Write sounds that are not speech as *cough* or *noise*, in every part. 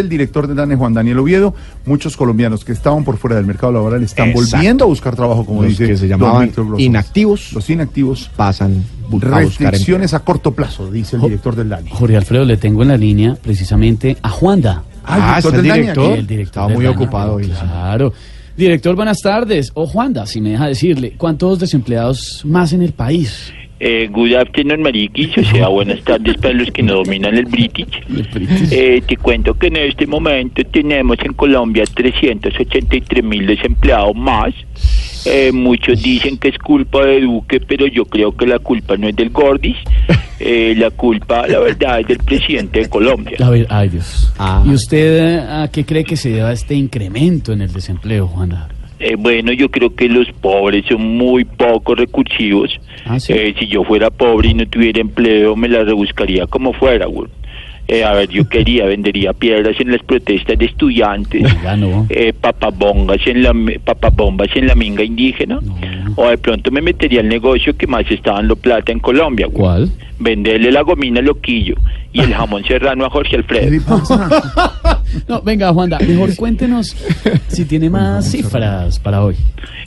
el director de DANE, Juan Daniel Oviedo, muchos colombianos que estaban por fuera del mercado laboral están Exacto. volviendo a buscar trabajo, como Los dice que se llamaban inactivos Los inactivos, pasan a restricciones a corto plazo, dice el director del DANE. Jorge Alfredo, le tengo en la línea precisamente a Juanda. Ah, Ah, el ¿está el del DANE director? el director Estaba muy ocupado hoy. Claro. Director, buenas tardes. O Juanda, si me deja decirle, ¿cuántos desempleados más en el país? Eh, good afternoon, Mariquis, o sea, *laughs* buenas tardes para los que no dominan el British. Eh, te cuento que en este momento tenemos en Colombia 383 mil desempleados más. Eh, muchos dicen que es culpa de Duque, pero yo creo que la culpa no es del Gordis. Eh, la culpa, la verdad, es del presidente de Colombia. A ver, ay Dios. Ah. ¿Y usted eh, a qué cree que se deba este incremento en el desempleo, Juanda? Eh, bueno, yo creo que los pobres son muy poco recursivos. Ah, sí. Eh, si yo fuera pobre y no tuviera empleo, me la rebuscaría como fuera, güey. Eh, a ver, yo *laughs* quería, vendería piedras en las protestas de estudiantes, no. eh, papabombas en la papabombas en la minga indígena, No. o de pronto me metería al negocio que más está dando plata en Colombia, güey. ¿Cuál? Venderle la gomina a Loquillo y el jamón serrano a Jorge ¿Qué le Alfredo. *laughs* No, venga, Juanda, mejor cuéntenos si tiene más cifras para hoy.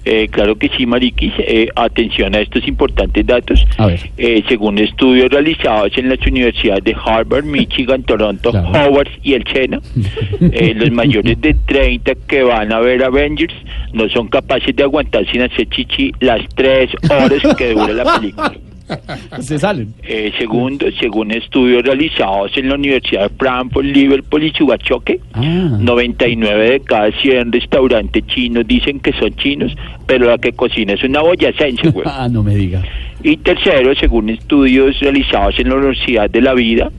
Eh, claro que sí, Mariquis. Eh, atención a estos importantes datos. A ver. Eh, según estudios realizados en las universidades de Harvard, Michigan, Toronto, Claro. Howard y el Sena, *laughs* eh, los mayores de 30 que van a ver Avengers no son capaces de aguantar sin hacer chichi las tres horas que dura la película. *laughs* *laughs* Se salen. Eh, segundo, según estudios realizados en la Universidad de Frankfurt, Liverpool y Chubachoque, Ah. 99 de cada 100 restaurantes chinos dicen que son chinos, pero la que cocina es una boyacense, güey. *laughs* Ah, no me diga. Y tercero, según estudios realizados en la Universidad de la Vida,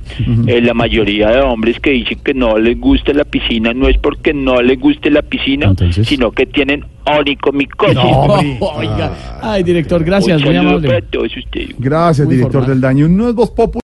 eh, la mayoría de hombres que dicen que no les gusta la piscina no es porque no les guste la piscina, Entonces. sino que tienen onicomicosis. *laughs* Oiga. Ay, director, gracias, muy amable. Gracias, Muy director formal. del DANE. Un nuevo Voz Populi.